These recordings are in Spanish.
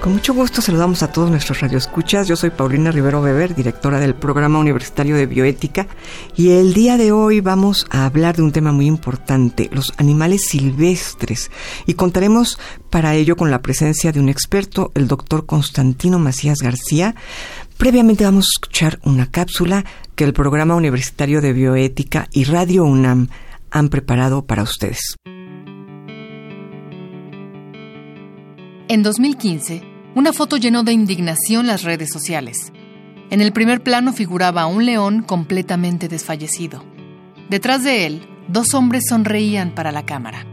Con mucho gusto saludamos a todos nuestros radioescuchas. Yo soy Paulina Rivero Weber, directora del Programa Universitario de Bioética, y el día de hoy vamos a hablar de un tema muy importante, los animales silvestres, y contaremos para ello con la presencia de un experto, el doctor Constantino Macías García. Previamente vamos a escuchar una cápsula que el Programa Universitario de Bioética y Radio UNAM han preparado para ustedes. En 2015, una foto llenó de indignación las redes sociales. En el primer plano figuraba un león completamente desfallecido. Detrás de él, dos hombres sonreían para la cámara.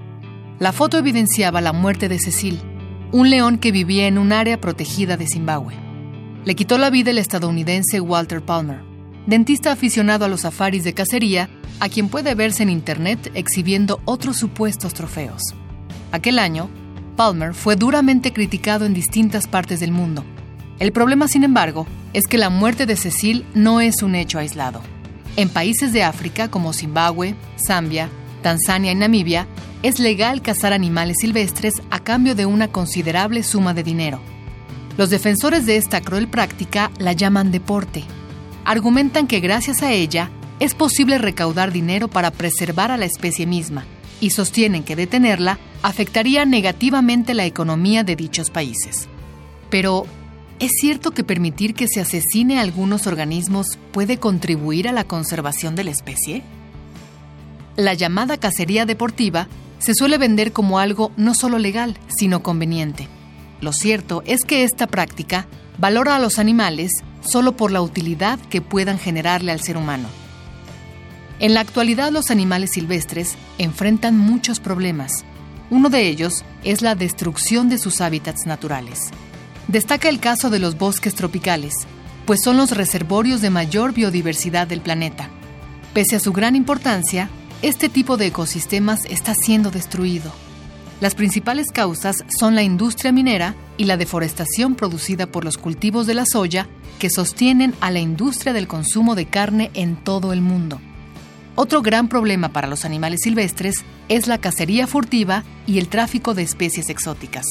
La foto evidenciaba la muerte de Cecil, un león que vivía en un área protegida de Zimbabue. Le quitó la vida el estadounidense Walter Palmer, dentista aficionado a los safaris de cacería, a quien puede verse en internet exhibiendo otros supuestos trofeos. Aquel año, Palmer fue duramente criticado en distintas partes del mundo. El problema, sin embargo, es que la muerte de Cecil no es un hecho aislado. En países de África como Zimbabue, Zambia, Tanzania y Namibia, es legal cazar animales silvestres a cambio de una considerable suma de dinero. Los defensores de esta cruel práctica la llaman deporte. Argumentan que gracias a ella es posible recaudar dinero para preservar a la especie misma y sostienen que detenerla afectaría negativamente la economía de dichos países. Pero, ¿es cierto que permitir que se asesine a algunos organismos puede contribuir a la conservación de la especie? La llamada cacería deportiva se suele vender como algo no solo legal, sino conveniente. Lo cierto es que esta práctica valora a los animales solo por la utilidad que puedan generarle al ser humano. En la actualidad los animales silvestres enfrentan muchos problemas, uno de ellos es la destrucción de sus hábitats naturales. Destaca el caso de los bosques tropicales, pues son los reservorios de mayor biodiversidad del planeta. Pese a su gran importancia, este tipo de ecosistemas está siendo destruido. Las principales causas son la industria minera y la deforestación producida por los cultivos de la soya que sostienen a la industria del consumo de carne en todo el mundo. Otro gran problema para los animales silvestres es la cacería furtiva y el tráfico de especies exóticas,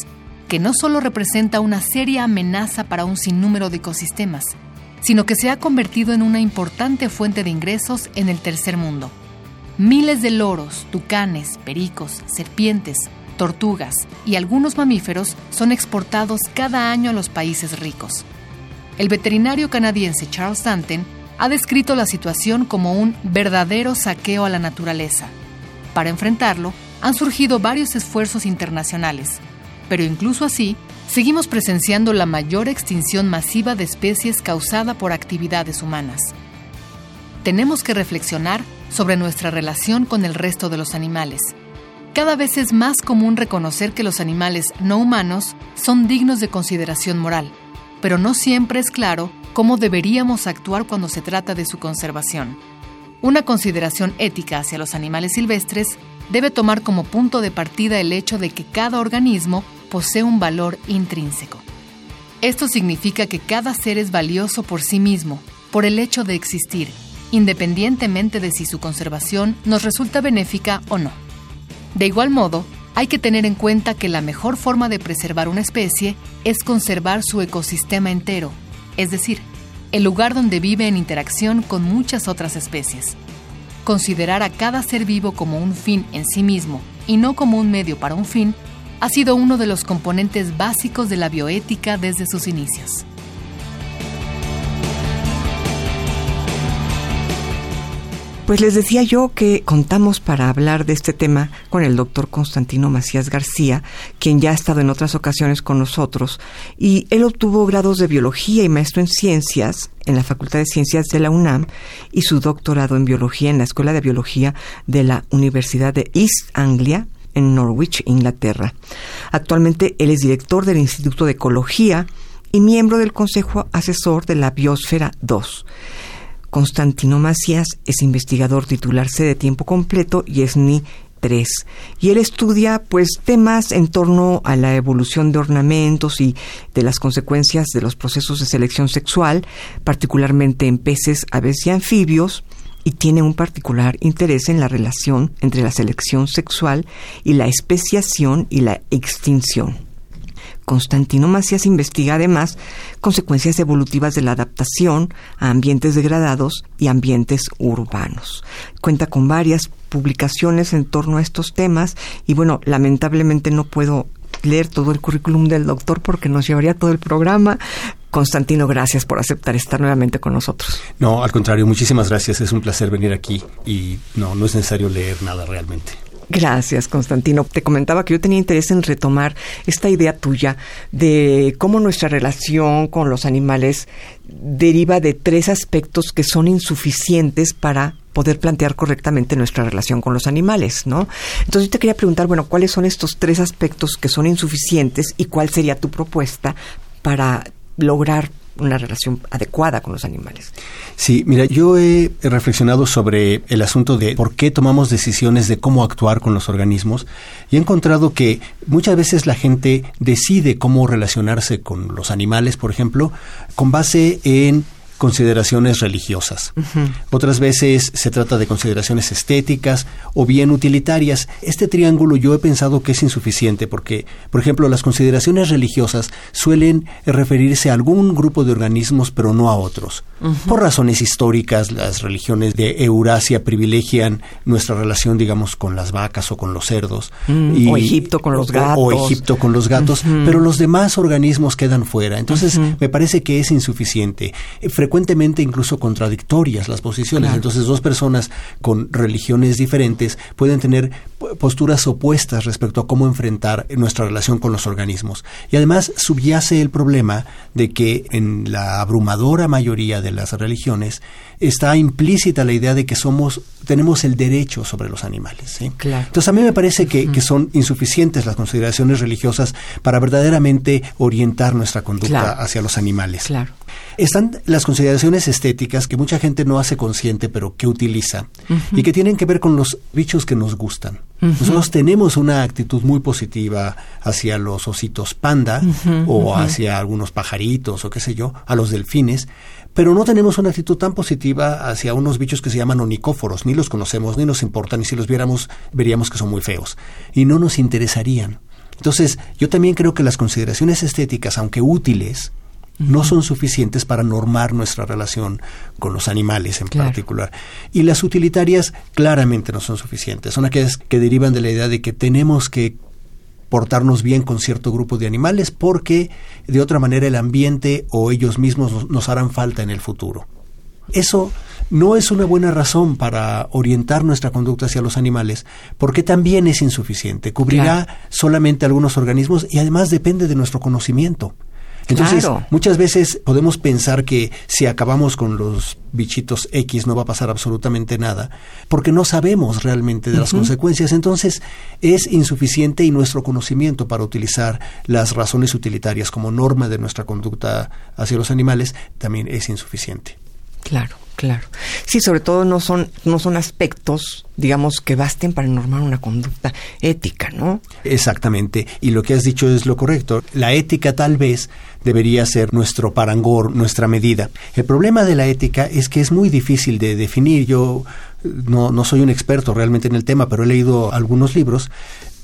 que no solo representa una seria amenaza para un sinnúmero de ecosistemas, sino que se ha convertido en una importante fuente de ingresos en el tercer mundo. Miles de loros, tucanes, pericos, serpientes, tortugas y algunos mamíferos son exportados cada año a los países ricos. El veterinario canadiense Charles Danton ha descrito la situación como un verdadero saqueo a la naturaleza. Para enfrentarlo, han surgido varios esfuerzos internacionales, pero incluso así, seguimos presenciando la mayor extinción masiva de especies causada por actividades humanas. Tenemos que reflexionar sobre nuestra relación con el resto de los animales. Cada vez es más común reconocer que los animales no humanos son dignos de consideración moral, pero no siempre es claro cómo deberíamos actuar cuando se trata de su conservación. Una consideración ética hacia los animales silvestres debe tomar como punto de partida el hecho de que cada organismo posee un valor intrínseco. Esto significa que cada ser es valioso por sí mismo, por el hecho de existir, independientemente de si su conservación nos resulta benéfica o no. De igual modo, hay que tener en cuenta que la mejor forma de preservar una especie es conservar su ecosistema entero, es decir, el lugar donde vive en interacción con muchas otras especies. Considerar a cada ser vivo como un fin en sí mismo y no como un medio para un fin ha sido uno de los componentes básicos de la bioética desde sus inicios. Pues les decía yo que contamos para hablar de este tema con el doctor Constantino Macías García, quien ya ha estado en otras ocasiones con nosotros, y él obtuvo grados de biología y maestro en ciencias en la Facultad de Ciencias de la UNAM y su doctorado en biología en la Escuela de Biología de la Universidad de East Anglia en Norwich, Inglaterra. Actualmente él es director del Instituto de Ecología y miembro del Consejo Asesor de la Biosfera 2. Constantino Macías es investigador titular de tiempo completo y es ni 3. Y él estudia pues temas en torno a la evolución de ornamentos y de las consecuencias de los procesos de selección sexual, particularmente en peces, aves y anfibios, y tiene un particular interés en la relación entre la selección sexual y la especiación y la extinción. Constantino Macías investiga además consecuencias evolutivas de la adaptación a ambientes degradados y ambientes urbanos. Cuenta con varias publicaciones en torno a estos temas y bueno, lamentablemente no puedo leer todo el currículum del doctor porque nos llevaría todo el programa. Constantino, gracias por aceptar estar nuevamente con nosotros. No, al contrario, muchísimas gracias. Es un placer venir aquí y no, no es necesario leer nada realmente. Gracias, Constantino. Te comentaba que yo tenía interés en retomar esta idea tuya de cómo nuestra relación con los animales deriva de tres aspectos que son insuficientes para poder plantear correctamente nuestra relación con los animales, ¿no? Entonces yo te quería preguntar, bueno, ¿cuáles son estos tres aspectos que son insuficientes y cuál sería tu propuesta para lograr una relación adecuada con los animales. Sí, mira, yo he reflexionado sobre el asunto de por qué tomamos decisiones de cómo actuar con los organismos y he encontrado que muchas veces la gente decide cómo relacionarse con los animales, por ejemplo, con base en consideraciones religiosas. Otras veces se trata de consideraciones estéticas o bien utilitarias. Este triángulo yo he pensado que es insuficiente porque, por ejemplo, las consideraciones religiosas suelen referirse a algún grupo de organismos pero no a otros. Por razones históricas, las religiones de Eurasia privilegian nuestra relación, digamos, con las vacas o con los cerdos. Mm, o Egipto con los gatos. O, Egipto con los gatos, pero los demás organismos quedan fuera. Entonces, me parece que es insuficiente frecuentemente incluso contradictorias las posiciones. Entonces, dos personas con religiones diferentes pueden tener posturas opuestas respecto a cómo enfrentar nuestra relación con los organismos. Y además subyace el problema de que en la abrumadora mayoría de las religiones está implícita la idea de que somos tenemos el derecho sobre los animales. Entonces a mí me parece que, que, son insuficientes las consideraciones religiosas para verdaderamente orientar nuestra conducta hacia los animales. Claro. Están las consideraciones estéticas que mucha gente no hace consciente, pero que utiliza, y que tienen que ver con los bichos que nos gustan. Nosotros tenemos una actitud muy positiva hacia los ositos panda o hacia algunos pajaritos o qué sé yo, a los delfines, pero no tenemos una actitud tan positiva hacia unos bichos que se llaman onicóforos, ni los conocemos, ni nos importan, y si los viéramos veríamos que son muy feos, y no nos interesarían. Entonces, yo también creo que las consideraciones estéticas, aunque útiles, no son suficientes para normar nuestra relación con los animales en particular. Y las utilitarias claramente no son suficientes. Son aquellas que derivan de la idea de que tenemos que portarnos bien con cierto grupo de animales porque de otra manera el ambiente o ellos mismos nos, harán falta en el futuro. Eso no es una buena razón para orientar nuestra conducta hacia los animales, porque también es insuficiente. Cubrirá solamente algunos organismos y además depende de nuestro conocimiento. Entonces, muchas veces podemos pensar que si acabamos con los bichitos X no va a pasar absolutamente nada, porque no sabemos realmente de las consecuencias. Entonces, es insuficiente y nuestro conocimiento para utilizar las razones utilitarias como norma de nuestra conducta hacia los animales también es insuficiente. Claro. Claro. Sí, sobre todo no son, no son aspectos, digamos, que basten para normar una conducta ética, ¿no? Exactamente. Y lo que has dicho es lo correcto. La ética tal vez debería ser nuestro parangor, nuestra medida. El problema de la ética es que es muy difícil de definir. Yo no, no soy un experto realmente en el tema, pero he leído algunos libros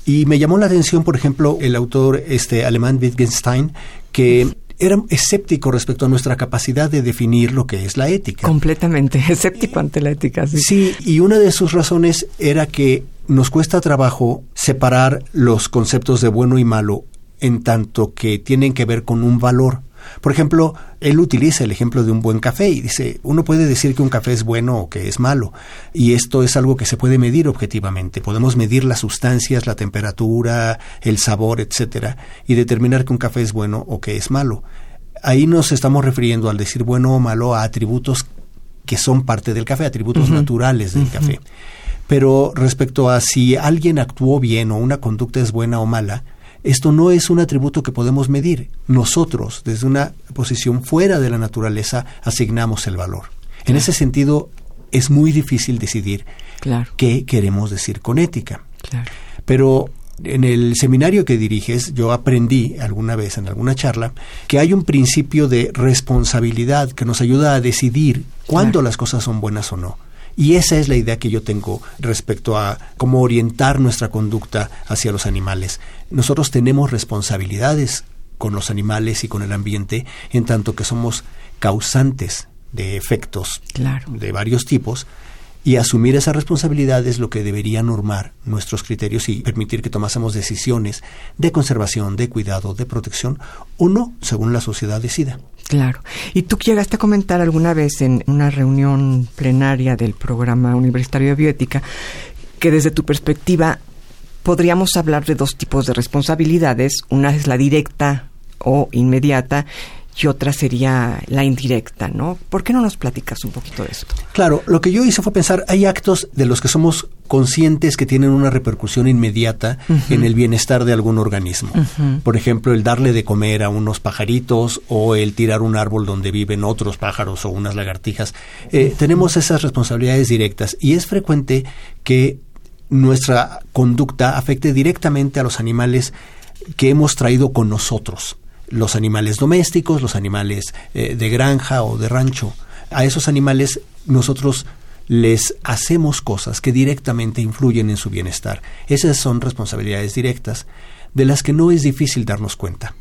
y me llamó la atención, por ejemplo, el autor este alemán Wittgenstein, que era escéptico respecto a nuestra capacidad de definir lo que es la ética. Completamente escéptico ante la ética. Sí. sí, y una de sus razones era que nos cuesta trabajo separar los conceptos de bueno y malo en tanto que tienen que ver con un valor. Por ejemplo, él utiliza el ejemplo de un buen café y dice, uno puede decir que un café es bueno o que es malo, y esto es algo que se puede medir objetivamente. Podemos medir las sustancias, la temperatura, el sabor, etcétera, y determinar que un café es bueno o que es malo. Ahí nos estamos refiriendo al decir bueno o malo a atributos que son parte del café, atributos naturales del café. Pero respecto a si alguien actuó bien o una conducta es buena o mala, esto no es un atributo que podemos medir. Nosotros, desde una posición fuera de la naturaleza, asignamos el valor. En ese sentido, es muy difícil decidir qué queremos decir con ética. Pero en el seminario que diriges, yo aprendí alguna vez en alguna charla que hay un principio de responsabilidad que nos ayuda a decidir cuándo las cosas son buenas o no. Y esa es la idea que yo tengo respecto a cómo orientar nuestra conducta hacia los animales. Nosotros tenemos responsabilidades con los animales y con el ambiente, en tanto que somos causantes de efectos de varios tipos, y asumir esa responsabilidad es lo que debería normar nuestros criterios y permitir que tomásemos decisiones de conservación, de cuidado, de protección o no, según la sociedad decida. Claro. ¿Y tú llegaste a comentar alguna vez en una reunión plenaria del programa universitario de bioética que desde tu perspectiva podríamos hablar de dos tipos de responsabilidades? Una es la directa o inmediata y otra sería la indirecta, ¿no? ¿Por qué no nos platicas un poquito de esto? Claro, lo que yo hice fue pensar, hay actos de los que somos conscientes que tienen una repercusión inmediata en el bienestar de algún organismo. Por ejemplo, el darle de comer a unos pajaritos o el tirar un árbol donde viven otros pájaros o unas lagartijas. Eh, tenemos esas responsabilidades directas y es frecuente que nuestra conducta afecte directamente a los animales que hemos traído con nosotros los animales domésticos, los animales eh, de granja o de rancho. A esos animales nosotros les hacemos cosas que directamente influyen en su bienestar. Esas son responsabilidades directas de las que no es difícil darnos cuenta.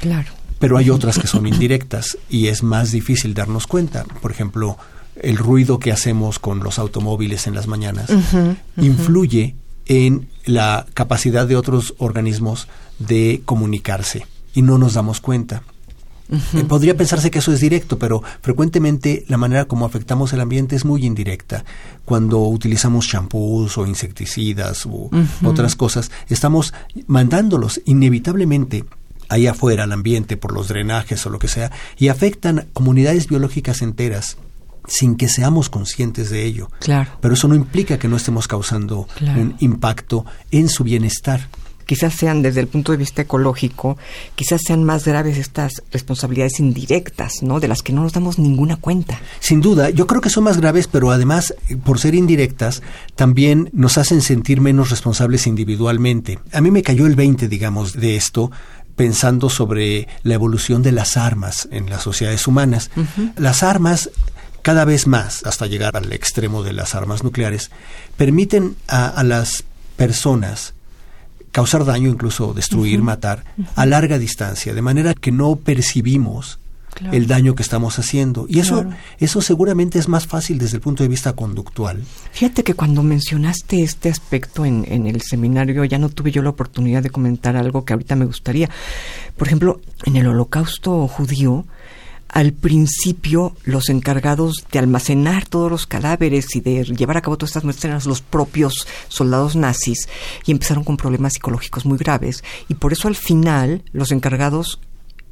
Claro. Pero hay otras que son indirectas y es más difícil darnos cuenta. Por ejemplo, el ruido que hacemos con los automóviles en las mañanas influye en la capacidad de otros organismos de comunicarse y no nos damos cuenta. Eh, podría pensarse que eso es directo, pero frecuentemente la manera como afectamos el ambiente es muy indirecta. Cuando utilizamos champús o insecticidas u otras cosas, estamos mandándolos inevitablemente ahí afuera al ambiente por los drenajes o lo que sea y afectan comunidades biológicas enteras sin que seamos conscientes de ello. Claro. Pero eso no implica que no estemos causando un impacto en su bienestar quizás sean desde el punto de vista ecológico, quizás sean más graves estas responsabilidades indirectas, ¿no? De las que no nos damos ninguna cuenta. Sin duda, yo creo que son más graves, pero además, por ser indirectas, también nos hacen sentir menos responsables individualmente. A mí me cayó el 20, digamos, de esto pensando sobre la evolución de las armas en las sociedades humanas. Las armas cada vez más, hasta llegar al extremo de las armas nucleares, permiten a, a las personas causar daño, incluso destruir, matar, a larga distancia, de manera que no percibimos el daño que estamos haciendo. Y eso, eso seguramente es más fácil desde el punto de vista conductual. Fíjate que cuando mencionaste este aspecto en, en el seminario, ya no tuve yo la oportunidad de comentar algo que ahorita me gustaría. Por ejemplo, en el holocausto judío, al principio los encargados de almacenar todos los cadáveres y de llevar a cabo todas estas muestras los propios soldados nazis y empezaron con problemas psicológicos muy graves y por eso al final los encargados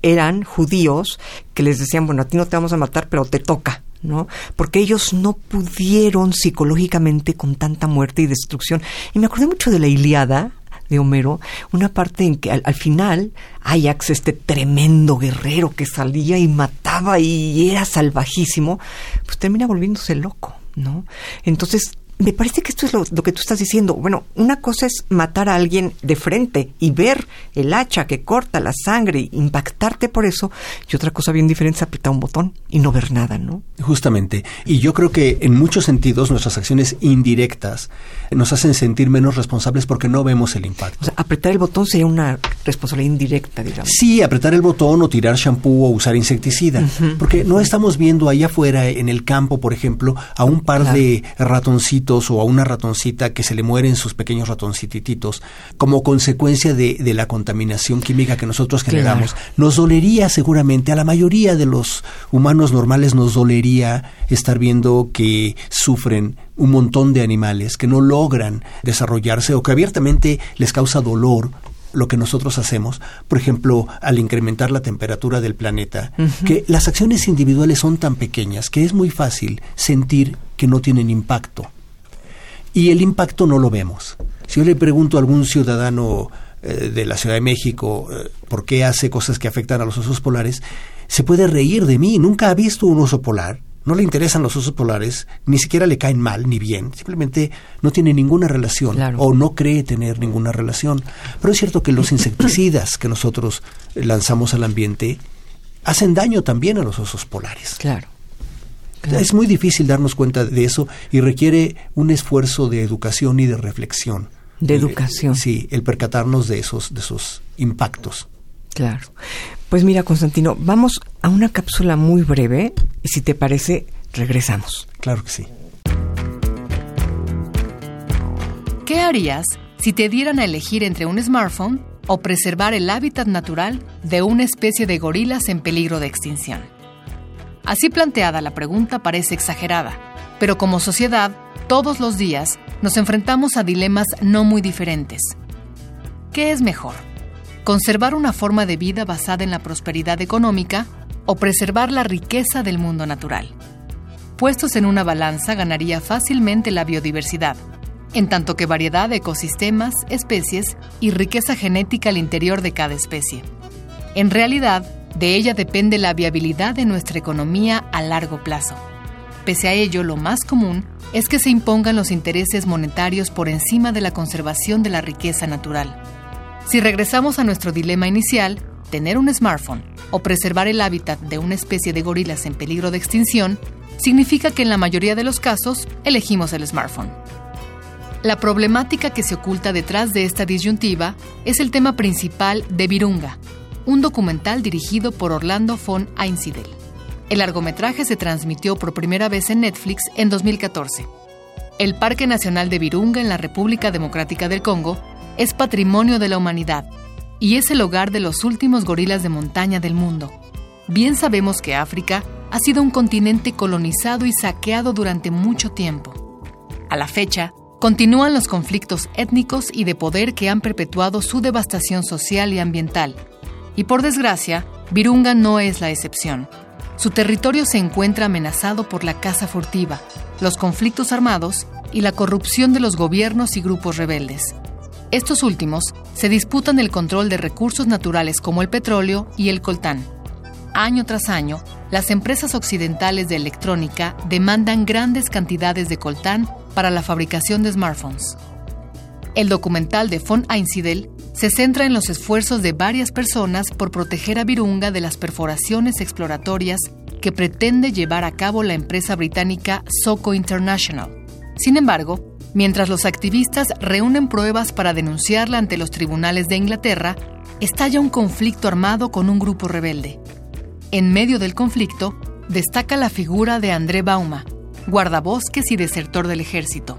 eran judíos que les decían, bueno, a ti no te vamos a matar, pero te toca, ¿no? Porque ellos no pudieron psicológicamente con tanta muerte y destrucción. Y me acordé mucho de la Iliada, de Homero, una parte en que al, final Ajax, este tremendo guerrero que salía y mataba y era salvajísimo, pues termina volviéndose loco, ¿no? Entonces me parece que esto es lo, que tú estás diciendo. Bueno, una cosa es matar a alguien de frente y ver el hacha que corta la sangre, impactarte por eso, y otra cosa bien diferente es apretar un botón y no ver nada, ¿no? Justamente. Y yo creo que en muchos sentidos nuestras acciones indirectas nos hacen sentir menos responsables porque no vemos el impacto. O sea, apretar el botón sería una responsabilidad indirecta, digamos. Sí, apretar el botón o tirar shampoo o usar insecticida. Porque no estamos viendo ahí afuera en el campo, por ejemplo, a un par de ratoncitos ratoncitos o a una ratoncita que se le mueren sus pequeños ratoncititos como consecuencia de, de la contaminación química que nosotros generamos, nos dolería seguramente, a la mayoría de los humanos normales nos dolería estar viendo que sufren un montón de animales que no logran desarrollarse o que abiertamente les causa dolor lo que nosotros hacemos, por ejemplo, al incrementar la temperatura del planeta, que las acciones individuales son tan pequeñas que es muy fácil sentir que no tienen impacto. Y el impacto no lo vemos. Si yo le pregunto a algún ciudadano eh, de la Ciudad de México eh, por qué hace cosas que afectan a los osos polares, se puede reír de mí. Nunca ha visto un oso polar no le interesan los osos polares, ni siquiera le caen mal ni bien, simplemente no tiene ninguna relación o no cree tener ninguna relación. Pero es cierto que los insecticidas que nosotros lanzamos al ambiente hacen daño también a los osos polares. Claro. Es muy difícil darnos cuenta de eso y requiere un esfuerzo de educación y de reflexión. De educación. sí, el percatarnos de esos, de esos impactos. Claro. Pues mira, Constantino, vamos a una cápsula muy breve y si te parece, regresamos. Claro que sí. ¿Qué harías si te dieran a elegir entre un smartphone o preservar el hábitat natural de una especie de gorilas en peligro de extinción? Así planteada la pregunta parece exagerada, pero como sociedad, todos los días nos enfrentamos a dilemas no muy diferentes. ¿Qué es mejor? conservar una forma de vida basada en la prosperidad económica o preservar la riqueza del mundo natural. Puestos en una balanza ganaría fácilmente la biodiversidad, en tanto que variedad de ecosistemas, especies y riqueza genética al interior de cada especie. En realidad, de ella depende la viabilidad de nuestra economía a largo plazo. Pese a ello, lo más común es que se impongan los intereses monetarios por encima de la conservación de la riqueza natural. Si regresamos a nuestro dilema inicial, tener un smartphone o preservar el hábitat de una especie de gorilas en peligro de extinción, significa que en la mayoría de los casos elegimos el smartphone. La problemática que se oculta detrás de esta disyuntiva es el tema principal de Virunga, un documental dirigido por Orlando von Einsiedel. El largometraje se transmitió por primera vez en Netflix en 2014. El Parque Nacional de Virunga en la República Democrática del Congo es patrimonio de la humanidad y es el hogar de los últimos gorilas de montaña del mundo. Bien sabemos que África ha sido un continente colonizado y saqueado durante mucho tiempo. A la fecha, continúan los conflictos étnicos y de poder que han perpetuado su devastación social y ambiental. Y por desgracia, Virunga no es la excepción. Su territorio se encuentra amenazado por la caza furtiva, los conflictos armados y la corrupción de los gobiernos y grupos rebeldes. Estos últimos se disputan el control de recursos naturales como el petróleo y el coltán. Año tras año, las empresas occidentales de electrónica demandan grandes cantidades de coltán para la fabricación de smartphones. El documental de von Einsiedel se centra en los esfuerzos de varias personas por proteger a Virunga de las perforaciones exploratorias que pretende llevar a cabo la empresa británica Soco International. Sin embargo, Mientras los activistas reúnen pruebas para denunciarla ante los tribunales de Inglaterra, estalla un conflicto armado con un grupo rebelde. En medio del conflicto, destaca la figura de André Bauma, guardabosques y desertor del ejército.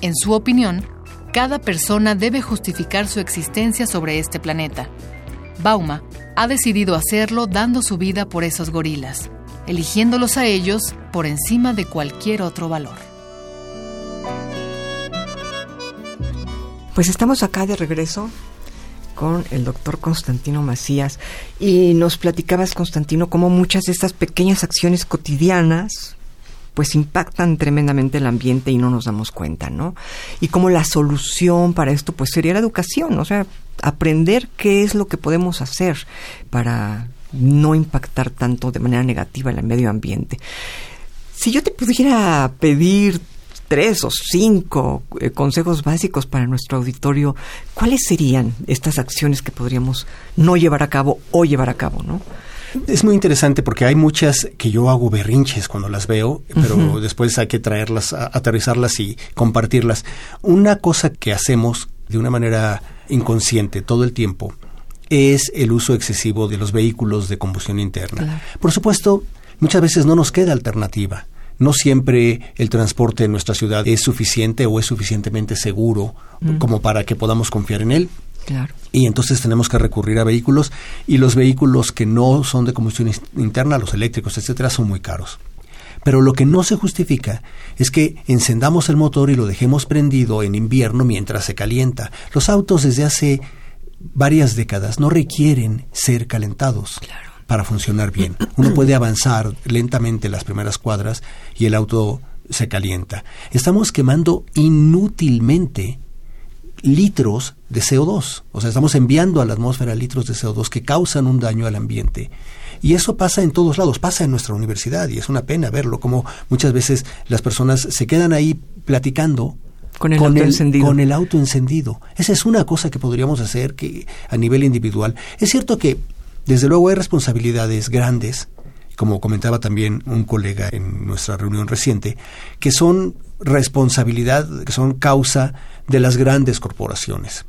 En su opinión, cada persona debe justificar su existencia sobre este planeta. Bauma ha decidido hacerlo dando su vida por esos gorilas, eligiéndolos a ellos por encima de cualquier otro valor. Pues estamos acá de regreso con el doctor Constantino Macías y nos platicabas, Constantino, cómo muchas de estas pequeñas acciones cotidianas pues impactan tremendamente el ambiente y no nos damos cuenta, ¿no? Y cómo la solución para esto pues sería la educación, o sea, aprender qué es lo que podemos hacer para no impactar tanto de manera negativa el medio ambiente. Si yo te pudiera pedir tres o cinco eh, consejos básicos para nuestro auditorio, ¿cuáles serían estas acciones que podríamos no llevar a cabo o llevar a cabo, no? Es muy interesante porque hay muchas que yo hago berrinches cuando las veo, pero después hay que traerlas, aterrizarlas y compartirlas. Una cosa que hacemos de una manera inconsciente todo el tiempo es el uso excesivo de los vehículos de combustión interna. Por supuesto, muchas veces no nos queda alternativa no siempre el transporte en nuestra ciudad es suficiente o es suficientemente seguro Mm. como para que podamos confiar en él. Claro. Y entonces tenemos que recurrir a vehículos y los vehículos que no son de combustión interna, los eléctricos, etcétera, son muy caros. Pero lo que no se justifica es que encendamos el motor y lo dejemos prendido en invierno mientras se calienta. Los autos desde hace varias décadas no requieren ser calentados Claro. para funcionar bien. Uno puede avanzar lentamente las primeras cuadras y el auto se calienta. Estamos quemando inútilmente litros de CO2. O sea, estamos enviando a la atmósfera litros de CO2 que causan un daño al ambiente. Y eso pasa en todos lados, pasa en nuestra universidad y es una pena verlo, como muchas veces las personas se quedan ahí platicando Con el auto encendido. Con el auto encendido. Esa es una cosa que podríamos hacer que a nivel individual. Es cierto que, desde luego, hay responsabilidades grandes, como comentaba también un colega en nuestra reunión reciente, que son responsabilidad, que son causa de las grandes corporaciones.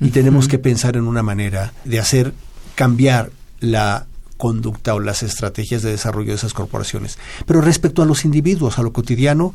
Y tenemos que pensar en una manera de hacer cambiar la conducta o las estrategias de desarrollo de esas corporaciones. Pero respecto a los individuos, a lo cotidiano,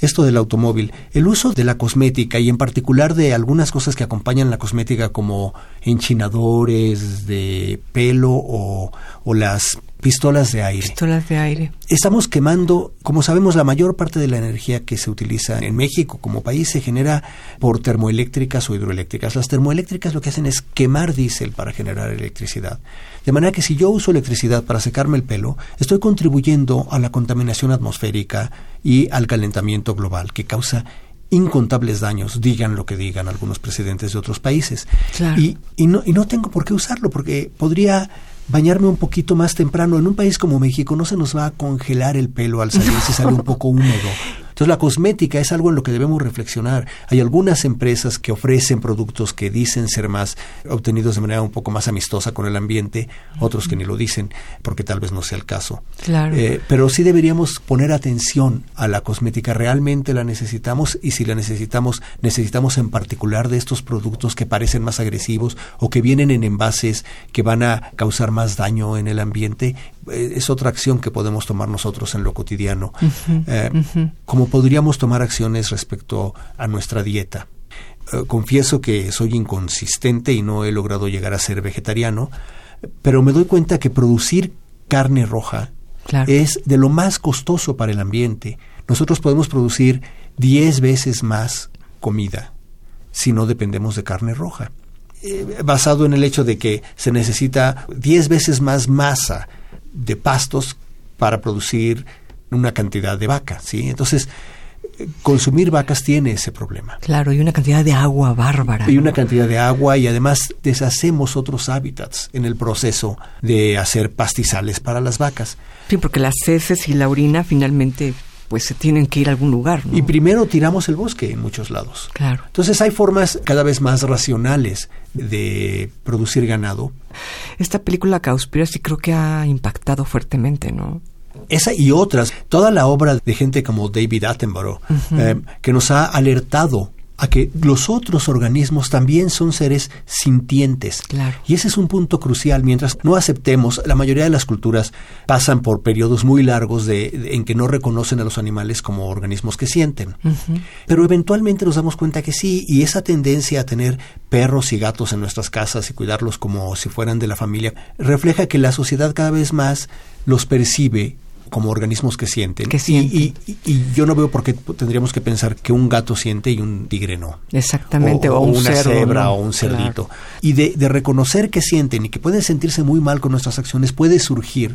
esto del automóvil, el uso de la cosmética y en particular de algunas cosas que acompañan la cosmética como enchinadores de pelo o, o las pistolas de aire. Pistolas de aire. Estamos quemando, como sabemos, la mayor parte de la energía que se utiliza en México como país se genera por termoeléctricas o hidroeléctricas. Las termoeléctricas lo que hacen es quemar diésel para generar electricidad. De manera que si yo uso electricidad para secarme el pelo, estoy contribuyendo a la contaminación atmosférica y al calentamiento global que causa incontables daños, digan lo que digan algunos presidentes de otros países. Claro. Y, y, no, y no tengo por qué usarlo, porque podría bañarme un poquito más temprano. En un país como México no se nos va a congelar el pelo al salir si sale un poco húmedo. Entonces la cosmética es algo en lo que debemos reflexionar. Hay algunas empresas que ofrecen productos que dicen ser más obtenidos de manera un poco más amistosa con el ambiente, otros que ni lo dicen porque tal vez no sea el caso. Claro. Eh, pero sí deberíamos poner atención a la cosmética. ¿Realmente la necesitamos? Y si la necesitamos, necesitamos en particular de estos productos que parecen más agresivos o que vienen en envases que van a causar más daño en el ambiente. Eh, es otra acción que podemos tomar nosotros en lo cotidiano. Eh, Como podríamos tomar acciones respecto a nuestra dieta. Eh, confieso que soy inconsistente y no he logrado llegar a ser vegetariano, pero me doy cuenta que producir carne roja Claro. es de lo más costoso para el ambiente. Nosotros podemos producir 10 veces más comida si no dependemos de carne roja. Eh, basado en el hecho de que se necesita 10 veces más masa de pastos para producir una cantidad de vaca, ¿sí? Entonces, consumir vacas tiene ese problema. Claro, y una cantidad de agua bárbara. Y ¿no? una cantidad de agua y además deshacemos otros hábitats en el proceso de hacer pastizales para las vacas. Sí, porque las heces y la orina finalmente pues se tienen que ir a algún lugar. ¿no? Y primero tiramos el bosque en muchos lados. Claro. Entonces hay formas cada vez más racionales de producir ganado. Esta película Cowspiracy creo que ha impactado fuertemente, ¿no? Esa y otras, toda la obra de gente como David Attenborough, eh, que nos ha alertado a que los otros organismos también son seres sintientes. Claro. Y ese es un punto crucial. Mientras no aceptemos, la mayoría de las culturas pasan por periodos muy largos de, de- en que no reconocen a los animales como organismos que sienten. Pero eventualmente nos damos cuenta que sí, y esa tendencia a tener perros y gatos en nuestras casas y cuidarlos como si fueran de la familia, refleja que la sociedad cada vez más los percibe como organismos que sienten. Que sienten. Y, y- y yo no veo por qué tendríamos que pensar que un gato siente y un tigre no Exactamente, o, o, un una cerdo, cebra ¿no? o un cerdito. Claro. Y de, de reconocer que sienten y que pueden sentirse muy mal con nuestras acciones, puede surgir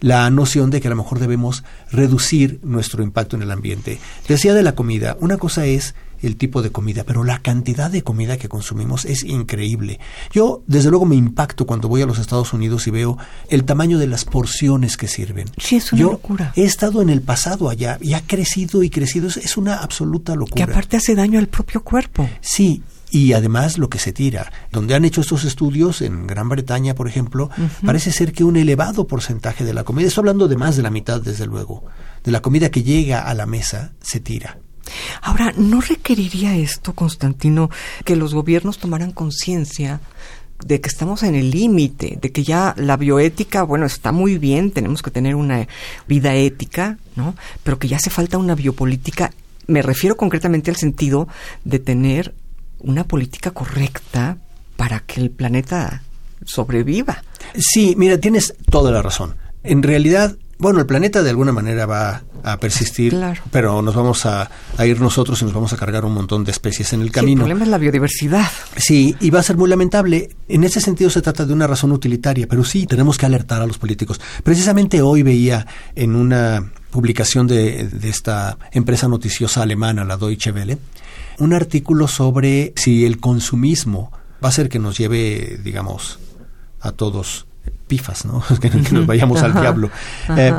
la noción de que a lo mejor debemos reducir nuestro impacto en el ambiente. Decía de la comida, una cosa es el tipo de comida, pero la cantidad de comida que consumimos es increíble. Yo, desde luego, me impacto cuando voy a los Estados Unidos y veo el tamaño de las porciones que sirven. Sí, es una Yo locura. he estado en el pasado allá y ha crecido y crecido. Es, es una absoluta Que locura. aparte hace daño al propio cuerpo. Sí, y además lo que se tira. Donde han hecho estos estudios, en Gran Bretaña, por ejemplo, parece ser que un elevado porcentaje de la comida, estoy hablando de más de la mitad, desde luego, de la comida que llega a la mesa, se tira. Ahora, ¿no requeriría esto, Constantino, que los gobiernos tomaran conciencia de que estamos en el límite, de que ya la bioética, bueno, está muy bien, tenemos que tener una vida ética, ¿no? Pero que ya hace falta una biopolítica. Me refiero concretamente al sentido de tener una política correcta para que el planeta sobreviva. Sí, mira, tienes toda la razón. En realidad, bueno, el planeta de alguna manera va a persistir, pero nos vamos a, ir nosotros y nos vamos a cargar un montón de especies en el camino. el problema es la biodiversidad. Sí, y va a ser muy lamentable. En ese sentido se trata de una razón utilitaria, pero sí, tenemos que alertar a los políticos. Precisamente hoy veía en una publicación de, de esta empresa noticiosa alemana, la Deutsche Welle, un artículo sobre si el consumismo va a ser que nos lleve, digamos, a todos pifas, ¿no? que, nos vayamos al diablo. Eh,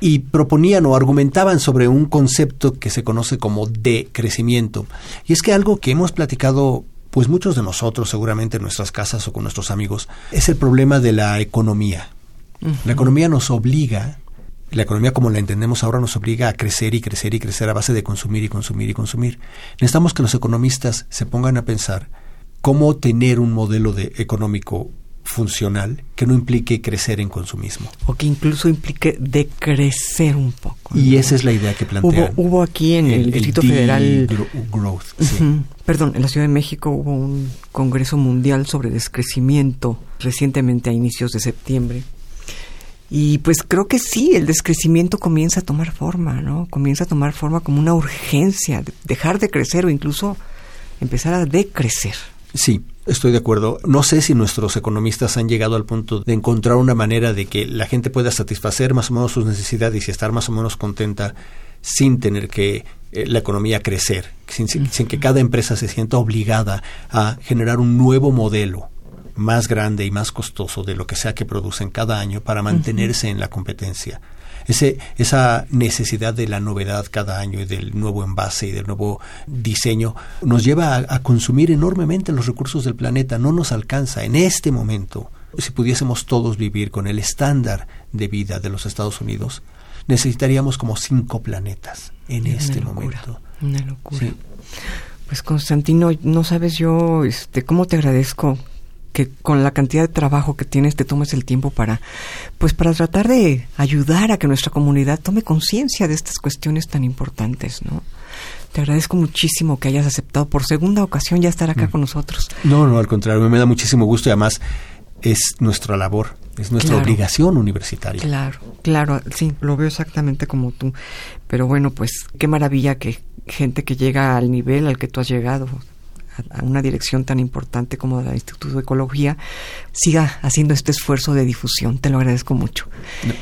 y proponían o argumentaban sobre un concepto que se conoce como decrecimiento. Y es que algo que hemos platicado pues muchos de nosotros seguramente en nuestras casas o con nuestros amigos, es el problema de la economía. La economía nos obliga, la economía como la entendemos ahora nos obliga a crecer y crecer y crecer a base de consumir y consumir y consumir. Necesitamos que los economistas se pongan a pensar cómo tener un modelo de económico funcional que no implique crecer en consumismo. O que incluso implique decrecer un poco. Y esa es la idea que plantean. Hubo, hubo aquí en el, Distrito Federal... Growth, Perdón, en la Ciudad de México hubo un Congreso Mundial sobre Descrecimiento recientemente a inicios de septiembre. Y pues creo que sí, el descrecimiento comienza a tomar forma, ¿no? Comienza a tomar forma como una urgencia, dejar de crecer o incluso empezar a decrecer. Sí, estoy de acuerdo. No sé si nuestros economistas han llegado al punto de encontrar una manera de que la gente pueda satisfacer más o menos sus necesidades y estar más o menos contenta sin tener que eh, la economía crecer, sin, que cada empresa se sienta obligada a generar un nuevo modelo más grande y más costoso de lo que sea que producen cada año para mantenerse en la competencia ese, esa necesidad de la novedad cada año y del nuevo envase y del nuevo diseño nos lleva a, consumir enormemente los recursos del planeta. No nos alcanza en este momento. Si pudiésemos todos vivir con el estándar de vida de los Estados Unidos, necesitaríamos como cinco planetas en este momento. Una locura. Pues Constantino, no sabes yo este, cómo te agradezco que con la cantidad de trabajo que tienes te tomes el tiempo para pues para tratar de ayudar a que nuestra comunidad tome conciencia de estas cuestiones tan importantes, ¿no? Te agradezco muchísimo que hayas aceptado por segunda ocasión ya estar acá mm. con nosotros. No, no, al contrario, me da muchísimo gusto y además es nuestra labor, es nuestra obligación universitaria. Claro, claro, sí, lo veo exactamente como tú. Pero bueno, pues qué maravilla que gente que llega al nivel al que tú has llegado, a, una dirección tan importante como la Instituto de Ecología, siga haciendo este esfuerzo de difusión. Te lo agradezco mucho.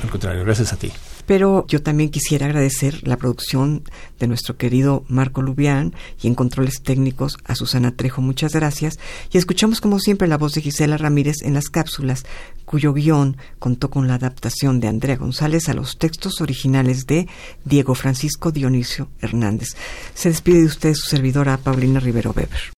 al contrario, gracias a ti. Pero yo también quisiera agradecer la producción de nuestro querido Marco Lubián y en controles técnicos a Susana Trejo. Muchas gracias. Y escuchamos como siempre la voz de Gisela Ramírez en las cápsulas, cuyo guion contó con la adaptación de Andrea González a los textos originales de Diego Francisco Dionisio Hernández. Se despide de usted su servidora Paulina Rivero Weber.